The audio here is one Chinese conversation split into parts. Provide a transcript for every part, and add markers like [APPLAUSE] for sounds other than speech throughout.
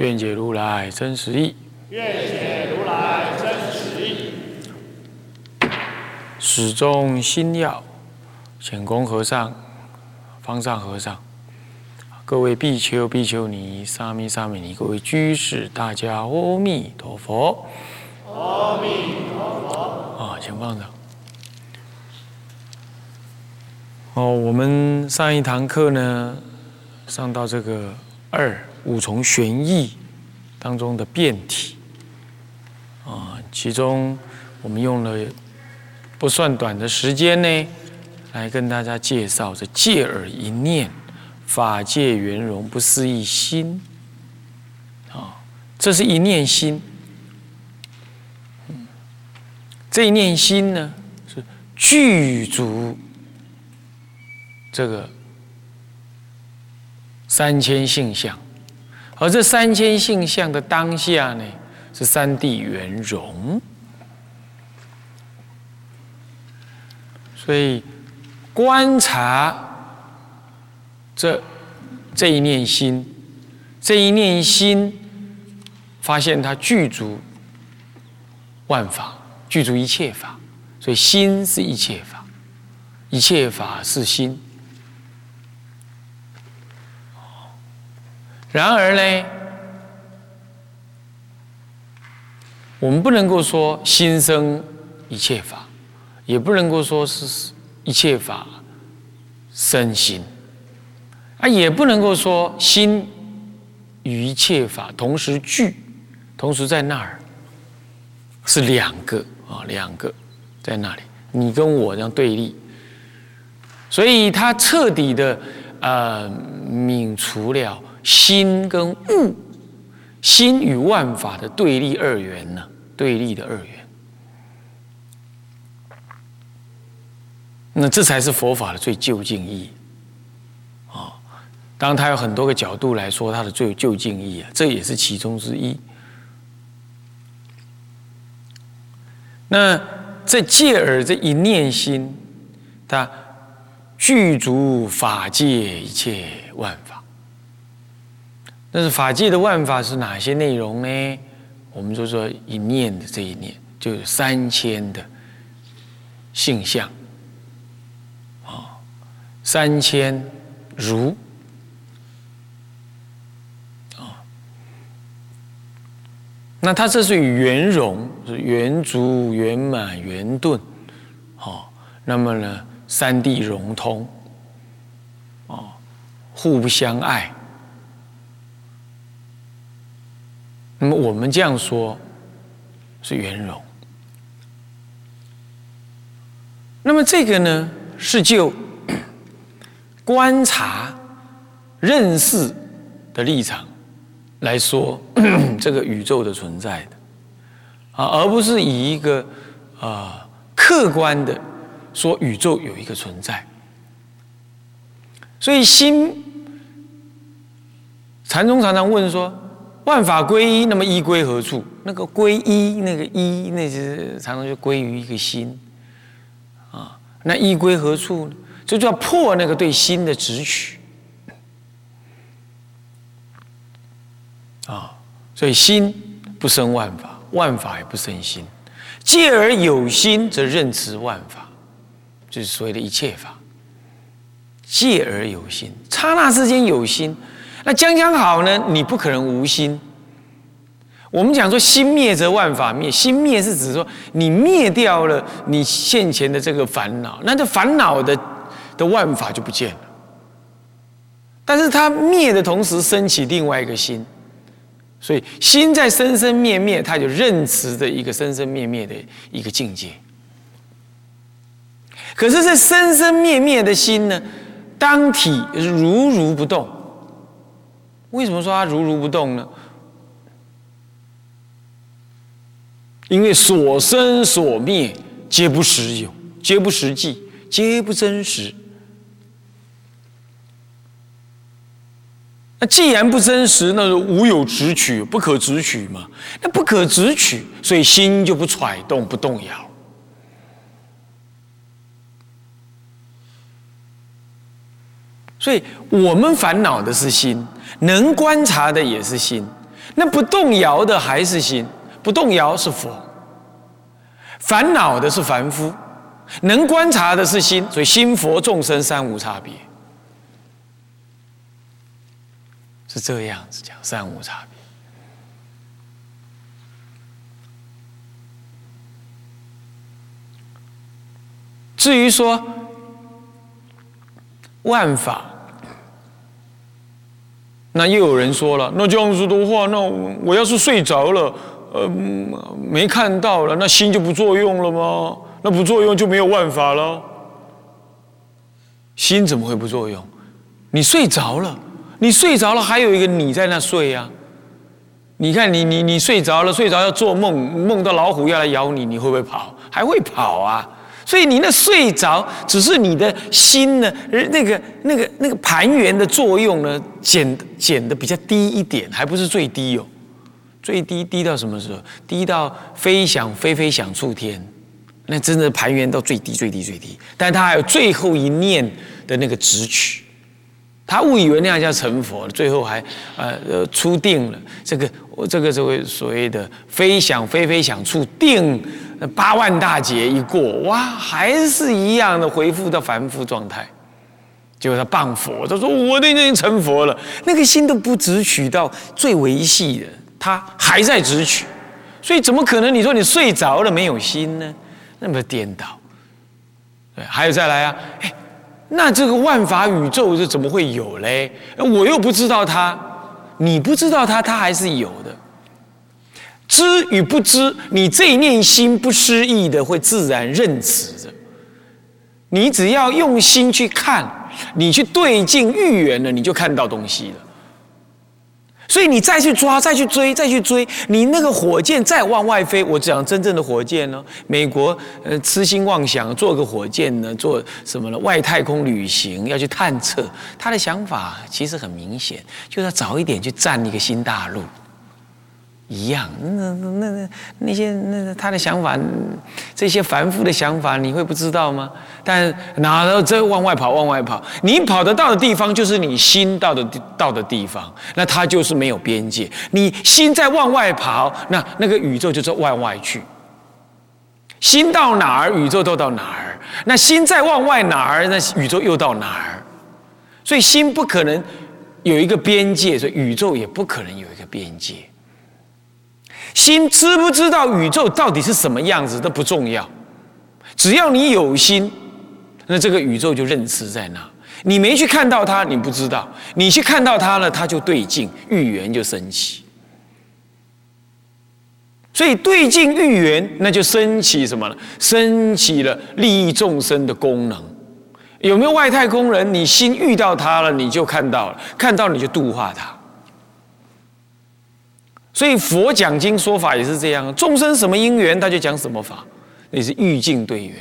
愿解如来真实义。愿解如来真实义。始终心要，显公和尚、方丈和尚，各位比丘、比丘尼、沙弥、沙弥尼，各位居士，大家阿弥陀佛。阿弥陀佛。啊，请放上。哦，我们上一堂课呢，上到这个二五重玄义当中的变体。啊，其中我们用了不算短的时间呢，来跟大家介绍这借耳一念，法界圆融不思议心。啊，这是一念心。这一念心呢，是具足这个三千性相，而这三千性相的当下呢，是三地圆融，所以观察这这一念心，这一念心，发现它具足万法。具足一切法，所以心是一切法，一切法是心。然而呢，我们不能够说心生一切法，也不能够说是一切法生心，啊，也不能够说心与一切法同时聚，同时在那儿，是两个。啊，两个在那里，你跟我这样对立，所以他彻底的呃泯除了心跟物，心与万法的对立二元呢，对立的二元。那这才是佛法的最究竟意义啊！当然，他有很多个角度来说他的最究竟意义啊，这也是其中之一。那这借耳这一念心，它具足法界一切万法。但是法界的万法是哪些内容呢？我们就说一念的这一念，就有三千的性相啊，三千如啊。那它这是圆融，是圆足、圆满、圆顿，好，那么呢，三地融通，哦，互不相爱。那么我们这样说，是圆融。那么这个呢，是就 [COUGHS] 观察、认识的立场。来说这个宇宙的存在的啊，而不是以一个啊客观的说宇宙有一个存在。所以心禅宗常常问说：万法归一，那么一归何处？那个归一，那个一，那是常常就归于一个心啊。那一归何处呢？这就要破那个对心的执取。啊，所以心不生万法，万法也不生心。借而有心，则任持万法，就是所谓的一切法。借而有心，刹那之间有心，那将将好呢？你不可能无心。我们讲说心灭则万法灭，心灭是指说你灭掉了你现前的这个烦恼，那这烦恼的的万法就不见了。但是它灭的同时，升起另外一个心。所以心在生生灭灭，它就认持的一个生生灭灭的一个境界。可是这生生灭灭的心呢，当体如如不动。为什么说它如如不动呢？因为所生所灭皆不实有，皆不实际，皆不真实。那既然不真实，那就无有直取，不可直取嘛。那不可直取，所以心就不揣动，不动摇。所以我们烦恼的是心，能观察的也是心，那不动摇的还是心，不动摇是佛。烦恼的是凡夫，能观察的是心，所以心佛众生三无差别。是这样子讲，三无差别。至于说万法，那又有人说了，那这样子的话，那我要是睡着了，呃，没看到了，那心就不作用了吗？那不作用就没有万法了。心怎么会不作用？你睡着了。你睡着了，还有一个你在那睡呀？你看，你你你睡着了，睡着要做梦，梦到老虎要来咬你，你会不会跑？还会跑啊！所以你那睡着，只是你的心呢，那个那个那个盘圆的作用呢，减减的比较低一点，还不是最低哦。最低低到什么时候？低到飞翔飞飞翔触天，那真的盘圆到最低最低最低。但他还有最后一念的那个直取。他误以为那样叫成佛，最后还呃呃出定了。这个这个这个所谓的飞翔飞飞想处定，八万大劫一过，哇，还是一样的回复到凡夫状态。结果他谤佛，他说我那天成佛了，那个心都不直取到最维系的，他还在直取，所以怎么可能？你说你睡着了没有心呢？那么颠倒。对，还有再来啊，哎。那这个万法宇宙是怎么会有嘞？我又不知道它，你不知道它，它还是有的。知与不知，你这一念心不失意的，会自然认此的。你只要用心去看，你去对镜遇缘了，你就看到东西了。所以你再去抓，再去追，再去追，你那个火箭再往外飞，我讲真正的火箭呢？美国呃痴心妄想做个火箭呢，做什么呢？外太空旅行要去探测，他的想法其实很明显，就是要早一点去占一个新大陆。一样，那那那那些那他的想法，这些凡夫的想法，你会不知道吗？但哪都这往外跑，往外跑，你跑得到的地方就是你心到的到的地方，那它就是没有边界。你心在往外跑，那那个宇宙就在往外去。心到哪儿，宇宙都到哪儿；那心在往外哪儿，那宇宙又到哪儿。所以心不可能有一个边界，所以宇宙也不可能有一个边界。心知不知道宇宙到底是什么样子都不重要，只要你有心，那这个宇宙就认知在那。你没去看到它，你不知道；你去看到它了，它就对镜遇缘就升起。所以对镜遇缘，那就升起什么了？升起了利益众生的功能。有没有外太空人？你心遇到他了，你就看到了，看到你就度化他。所以佛讲经说法也是这样，众生什么因缘，他就讲什么法，那是欲境对缘。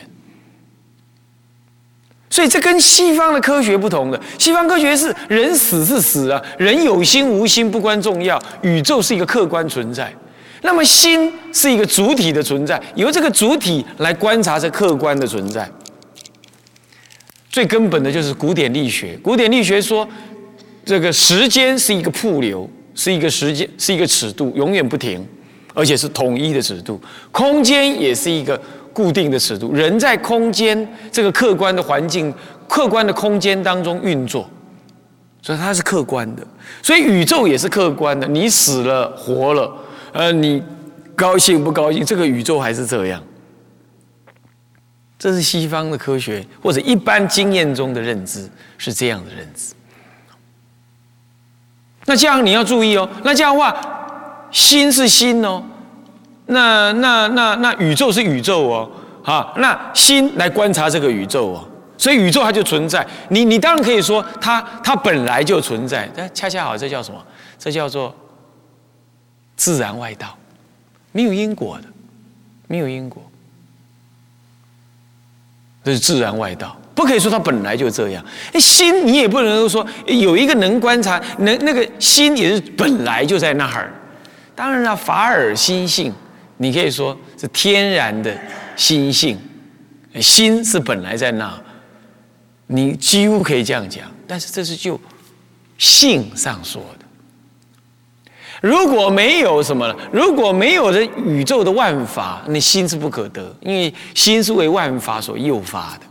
所以这跟西方的科学不同的，西方科学是人死是死啊，人有心无心不关重要，宇宙是一个客观存在，那么心是一个主体的存在，由这个主体来观察这客观的存在。最根本的就是古典力学，古典力学说，这个时间是一个瀑流。是一个时间，是一个尺度，永远不停，而且是统一的尺度。空间也是一个固定的尺度。人在空间这个客观的环境、客观的空间当中运作，所以它是客观的。所以宇宙也是客观的。你死了，活了，呃，你高兴不高兴？这个宇宙还是这样。这是西方的科学或者一般经验中的认知，是这样的认知。那这样你要注意哦。那这样的话，心是心哦，那那那那宇宙是宇宙哦，啊，那心来观察这个宇宙哦，所以宇宙它就存在。你你当然可以说它它本来就存在，但恰恰好这叫什么？这叫做自然外道，没有因果的。没有因果，这是自然外道，不可以说它本来就这样。心你也不能说有一个能观察，能那个心也是本来就在那儿。当然了，法尔心性，你可以说是天然的心性，心是本来在那，你几乎可以这样讲。但是这是就性上说的。如果没有什么了，如果没有这宇宙的万法，那心是不可得，因为心是为万法所诱发的，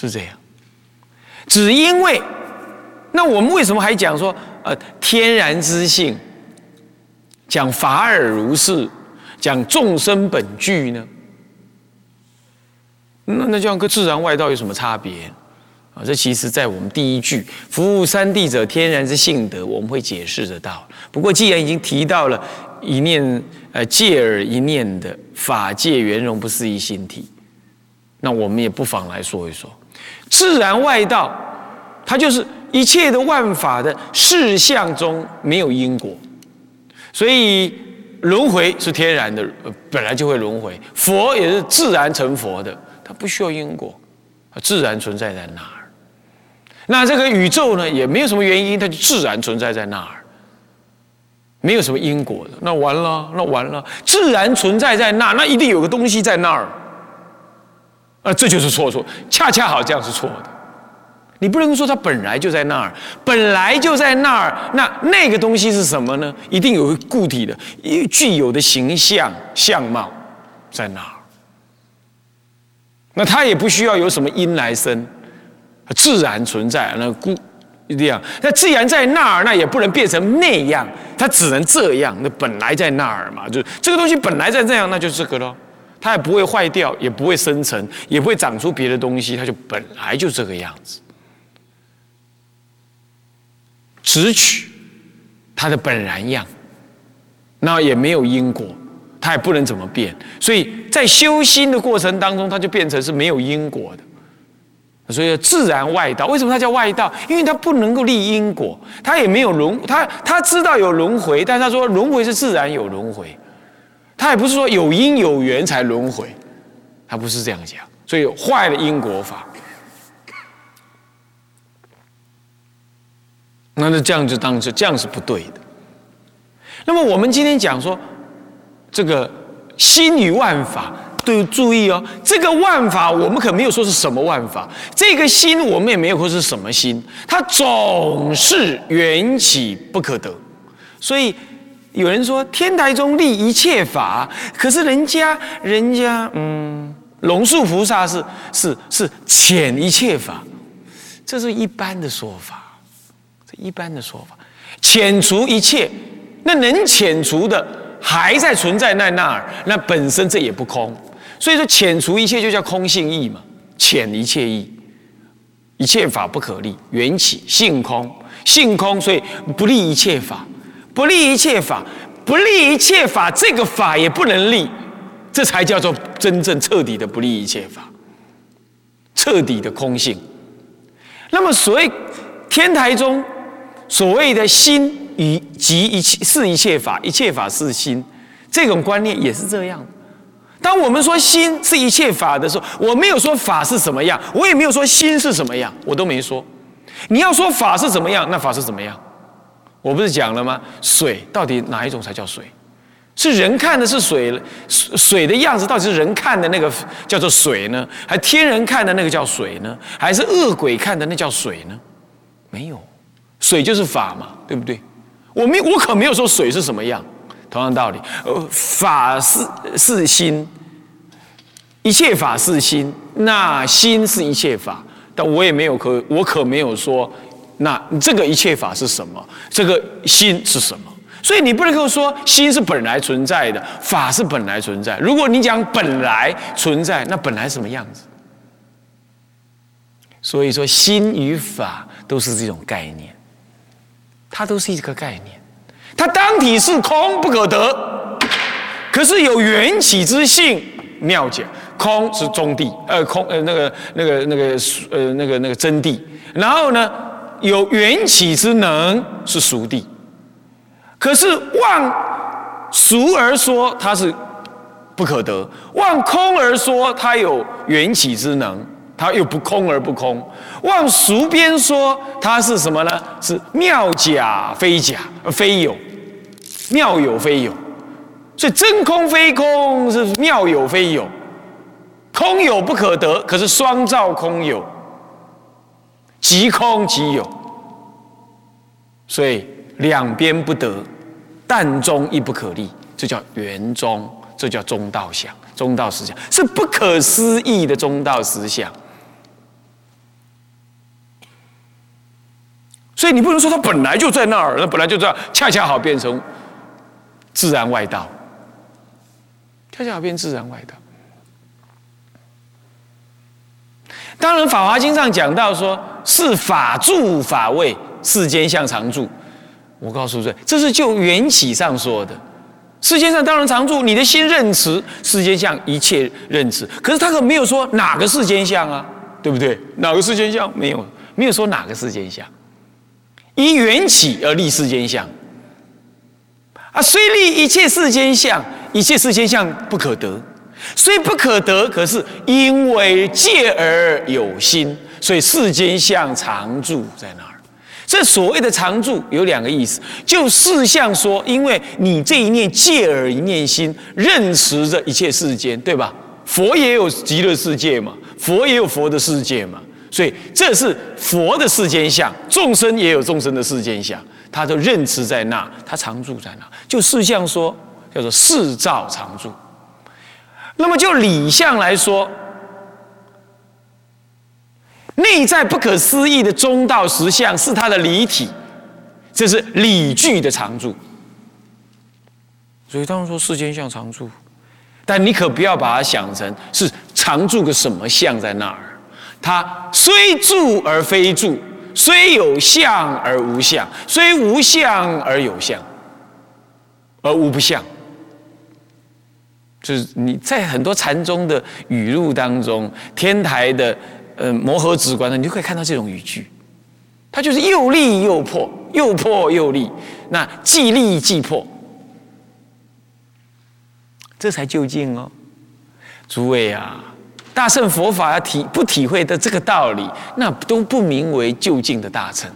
是这样。只因为，那我们为什么还讲说，呃，天然之性，讲法尔如是，讲众生本具呢？那那这样跟自然外道有什么差别啊？这其实，在我们第一句“服务三谛者，天然之性德”，我们会解释得到。不过，既然已经提到了一念呃借而一念的法界圆融不思议心体，那我们也不妨来说一说自然外道，它就是一切的万法的事相中没有因果，所以轮回是天然的，本来就会轮回。佛也是自然成佛的，它不需要因果，自然存在在那儿。那这个宇宙呢，也没有什么原因，它就自然存在在那儿，没有什么因果的。那完了，那完了，自然存在在那，那一定有个东西在那儿。啊，这就是错错，恰恰好这样是错的。你不能说它本来就在那儿，本来就在那儿，那那个东西是什么呢？一定有固体的、具有的形象相貌在那儿。那它也不需要有什么因来生。自然存在，那故这样，那既然在那儿，那也不能变成那样，它只能这样。那本来在那儿嘛，就这个东西本来在这样，那就是这个咯。它也不会坏掉，也不会生成，也不会长出别的东西，它就本来就这个样子。只取它的本然样，那也没有因果，它也不能怎么变。所以在修心的过程当中，它就变成是没有因果的。所以自然外道，为什么它叫外道？因为它不能够立因果，它也没有轮，它它知道有轮回，但他说轮回是自然有轮回，他也不是说有因有缘才轮回，他不是这样讲。所以坏了因果法，那那这样就当是这样是不对的。那么我们今天讲说，这个心与万法。都注意哦，这个万法我们可没有说是什么万法，这个心我们也没有说是什么心，它总是缘起不可得。所以有人说天台中立一切法，可是人家人家嗯，龙树菩萨是是是遣一切法，这是一般的说法，这一般的说法，遣除一切，那能遣除的还在存在在那儿，那本身这也不空。所以说，遣除一切就叫空性义嘛，遣一切义，一切法不可立，缘起性空，性空，所以不立一切法，不立一切法，不立一切法，这个法也不能立，这才叫做真正彻底的不立一切法，彻底的空性。那么，所谓天台中所谓的心与即一切是一切法，一切法是心，这种观念也是这样。当我们说心是一切法的时候，我没有说法是什么样，我也没有说心是什么样，我都没说。你要说法是怎么样，那法是怎么样？我不是讲了吗？水到底哪一种才叫水？是人看的是水，水的样子到底是人看的那个叫做水呢，还天人看的那个叫水呢，还是恶鬼看的那叫水呢？没有，水就是法嘛，对不对？我没，我可没有说水是什么样。同样道理，呃，法是是心，一切法是心，那心是一切法，但我也没有可，我可没有说，那这个一切法是什么？这个心是什么？所以你不能够说心是本来存在的，法是本来存在。如果你讲本来存在，那本来什么样子？所以说，心与法都是这种概念，它都是一个概念。它当体是空不可得，可是有缘起之性，妙解。空是中地，呃，空呃那个那个那个呃那个那个真谛。然后呢，有缘起之能是熟地，可是望俗而说它是不可得，望空而说它有缘起之能，它又不空而不空。望俗边说它是什么呢？是妙假非假，非有，妙有非有。所以真空非空是妙有非有，空有不可得，可是双照空有，即空即有。所以两边不得，但中亦不可立，这叫圆中，这叫中道想，中道思想是不可思议的中道思想。所以你不能说它本来就在那儿，那本来就在，恰恰好变成自然外道，恰恰好变自然外道。当然，《法华经》上讲到说，是法住法位。世间相常住，我告诉各位，这是就缘起上说的。世间上当然常住，你的心认识世间相，一切认识。可是他可没有说哪个世间相啊，对不对？哪个世间相没有？没有说哪个世间相，依缘起而立世间相啊。虽立一切世间相，一切世间相不可得，虽不可得，可是因为借而有心，所以世间相常住在那儿。这所谓的常住有两个意思，就事相说，因为你这一念借而一念心，认识着一切世间，对吧？佛也有极乐世界嘛，佛也有佛的世界嘛，所以这是佛的世间相，众生也有众生的世间相，他都认识在那，他常住在那。就事相说，叫做世照常住。那么就理相来说。内在不可思议的中道实相是它的离体，这是理具的常住。所以当然说世间相常住，但你可不要把它想成是常住个什么相在那儿。它虽住而非住，虽有相而无相，虽无相而有相，而无不相。就是你在很多禅宗的语录当中，天台的。呃，摩诃止观呢，你就可以看到这种语句，它就是又立又破，又破又立，那既立既破，这才究竟哦。诸位啊，大乘佛法要体不体会的这个道理，那都不名为究竟的大乘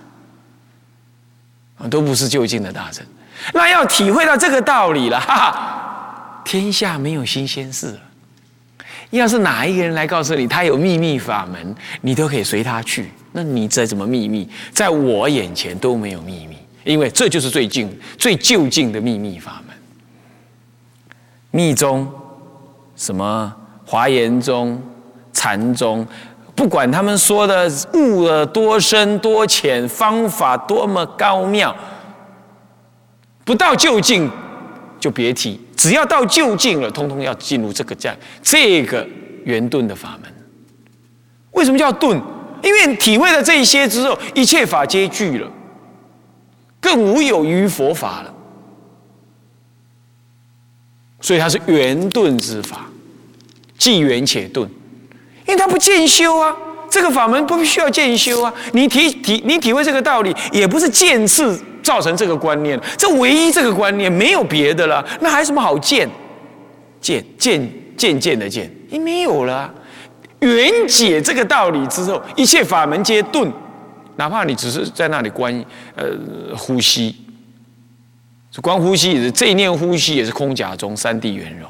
啊，都不是究竟的大乘。那要体会到这个道理了，哈哈，天下没有新鲜事。要是哪一个人来告诉你他有秘密法门，你都可以随他去。那你再怎么秘密，在我眼前都没有秘密，因为这就是最近、最就近的秘密法门。密宗、什么华严宗、禅宗，不管他们说的悟了多深多浅，方法多么高妙，不到就近。就别提，只要到就近了，通通要进入这个这这个圆顿的法门。为什么叫顿？因为体会了这一些之后，一切法皆具了，更无有于佛法了。所以它是圆顿之法，既圆且顿，因为它不见修啊。这个法门不需要渐修啊。你体体你体会这个道理，也不是渐次。造成这个观念，这唯一这个观念没有别的了，那还有什么好见？见见渐渐的见，你没有了。缘解这个道理之后，一切法门皆顿，哪怕你只是在那里观呃呼吸，观呼吸也是这一念呼吸也是空假中三地圆融，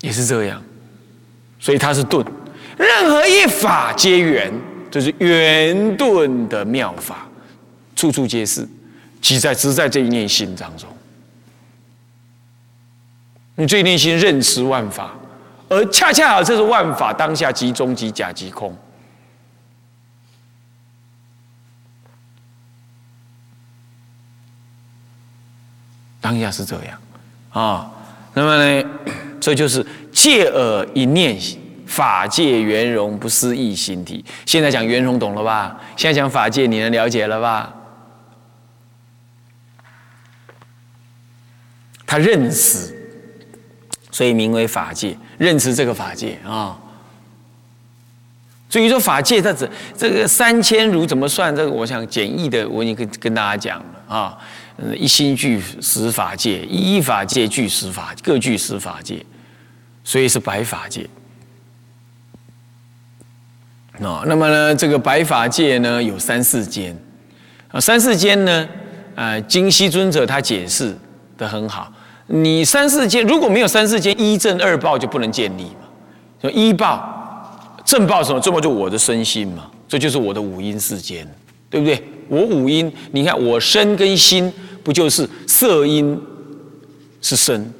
也是这样，所以它是顿，任何一法皆圆。就是圆顿的妙法，处处皆是，即在只在这一念心当中。你这一念心认识万法，而恰恰好这是万法当下即中即假即空，当下是这样啊。那么呢，[CLEARS THROAT] 这就是借耳一念。法界圆融不思议心体，现在讲圆融懂了吧？现在讲法界，你能了解了吧？他认识，所以名为法界，认识这个法界啊。至于说法界，它这这个三千如怎么算？这个我想简易的，我已经跟跟大家讲了啊。嗯，一心具十法界，一法界具十法，各具十法界，所以是白法界。哦，那么呢，这个白法界呢有三四间，啊，三四间呢，呃，金西尊者他解释的很好。你三四间如果没有三四间一正二报就不能建立嘛。说一报正报什么？正报就我的身心嘛，这就是我的五阴世间，对不对？我五阴，你看我身跟心不就是色阴是身，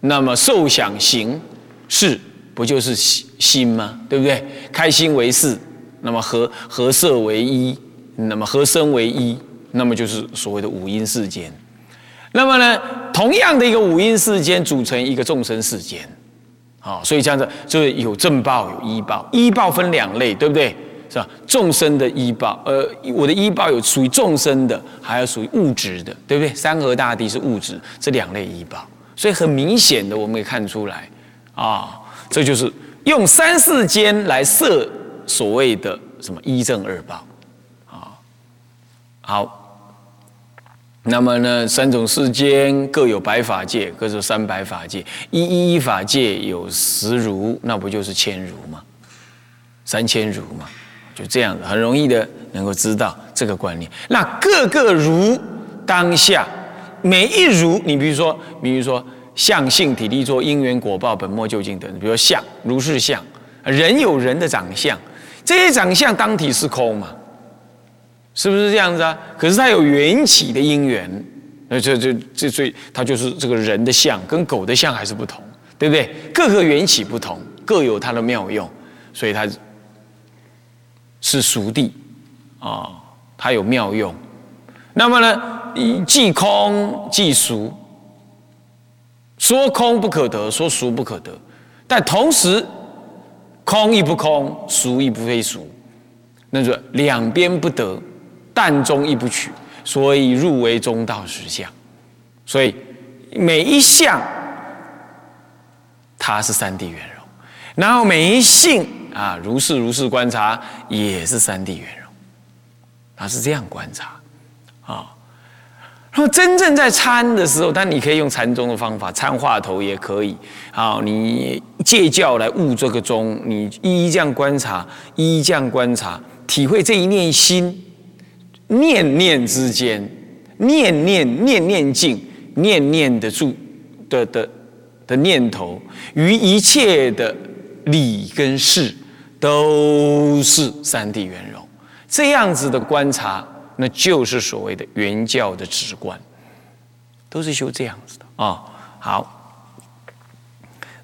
那么受想行识。不就是心心吗？对不对？开心为事，那么和和色为一，那么和身为一，那么就是所谓的五阴世间。那么呢，同样的一个五阴世间组成一个众生世间，好，所以这样子就是有正报有医报，医报分两类，对不对？是吧？众生的医报，呃，我的医报有属于众生的，还有属于物质的，对不对？山河大地是物质，这两类医报，所以很明显的我们可以看出来啊。这就是用三世间来设所谓的什么一正二报，啊，好，那么呢，三种世间各有百法界，各是三百法界，一一一法界有十如，那不就是千如吗？三千如嘛，就这样子，很容易的能够知道这个观念。那各个如当下每一如，你比如说，比如说。相性体力作因缘果报本末究竟等，比如说相如是相，人有人的长相，这些长相当体是空嘛？是不是这样子啊？可是它有缘起的因缘，那这这这所以它就是这个人的相跟狗的相还是不同，对不对？各个缘起不同，各有它的妙用，所以它是熟地啊，它有妙用。那么呢，既空既熟。说空不可得，说俗不可得，但同时，空亦不空，俗亦不非俗，那就两边不得，但中亦不取，所以入为中道实相。所以每一相，它是三谛圆融，然后每一性啊，如是如是观察，也是三谛圆融，他是这样观察啊。然后真正在参的时候，但你可以用禅宗的方法，参话头也可以。好，你借教来悟这个宗，你一一这样观察，一一这样观察，体会这一念心，念念之间，念念念念境，念念的住的的的念头，于一切的理跟事，都是三谛圆融。这样子的观察。那就是所谓的原教的直观，都是修这样子的啊。好，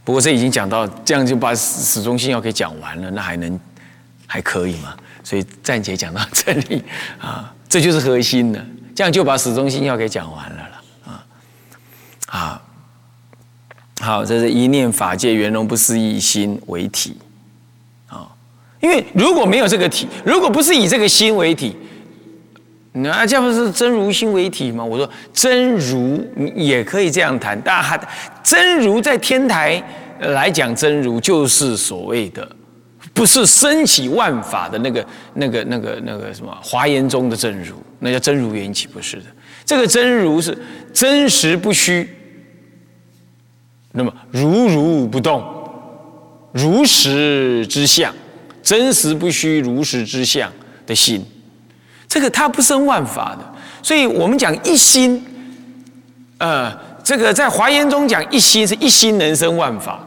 不过这已经讲到这样，就把始终心要给讲完了，那还能还可以吗？所以暂且讲到这里 [LAUGHS] 啊，这就是核心的，这样就把始终心要给讲完了了啊。好，好，这是一念法界圆融不思议心为体，因为如果没有这个体，如果不是以这个心为体。那这不是真如心为体吗？我说真如也可以这样谈，但还真如在天台来讲，真如就是所谓的，不是升起万法的那个、那个、那个、那个什么华严中的真如，那叫真如缘起，不是的。这个真如是真实不虚，那么如如不动，如实之相，真实不虚，如实之相的心。这个它不生万法的，所以我们讲一心，呃，这个在华严中讲一心是一心能生万法，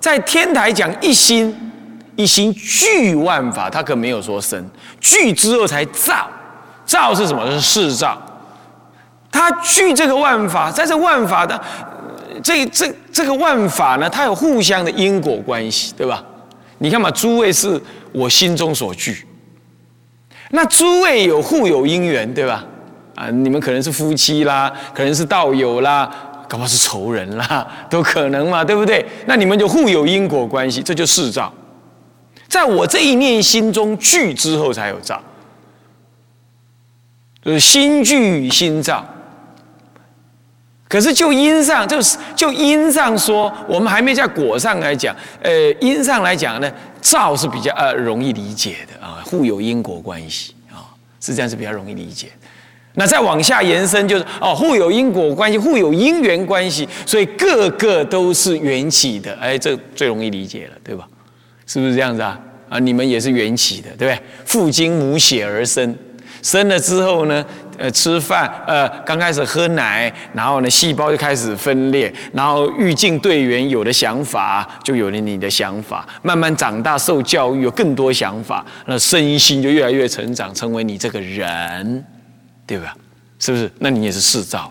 在天台讲一心，一心具万法，它可没有说生，具之后才造，造是什么？是事造，它具这个万法，在这万法的这这这个万法呢，它有互相的因果关系，对吧？你看嘛，诸位是我心中所惧。那诸位有互有因缘，对吧？啊，你们可能是夫妻啦，可能是道友啦，搞不好是仇人啦，[LAUGHS] 都可能嘛，对不对？那你们就互有因果关系，这就世造。在我这一念心中聚之后，才有造，就是心聚心造。可是就因上，就是就因上说，我们还没在果上来讲，呃，因上来讲呢，造是比较呃容易理解的啊，互有因果关系啊，是这样是比较容易理解。那再往下延伸，就是哦，互有因果关系，互有因缘关系，所以个个都是缘起的。哎，这最容易理解了，对吧？是不是这样子啊？啊，你们也是缘起的，对不对？父精母血而生，生了之后呢，呃，吃饭，呃，刚开始喝奶，然后呢，细胞就开始分裂，然后欲境队员有的想法，就有了你的想法，慢慢长大，受教育，有更多想法，那身心就越来越成长，成为你这个人。对吧？是不是？那你也是世造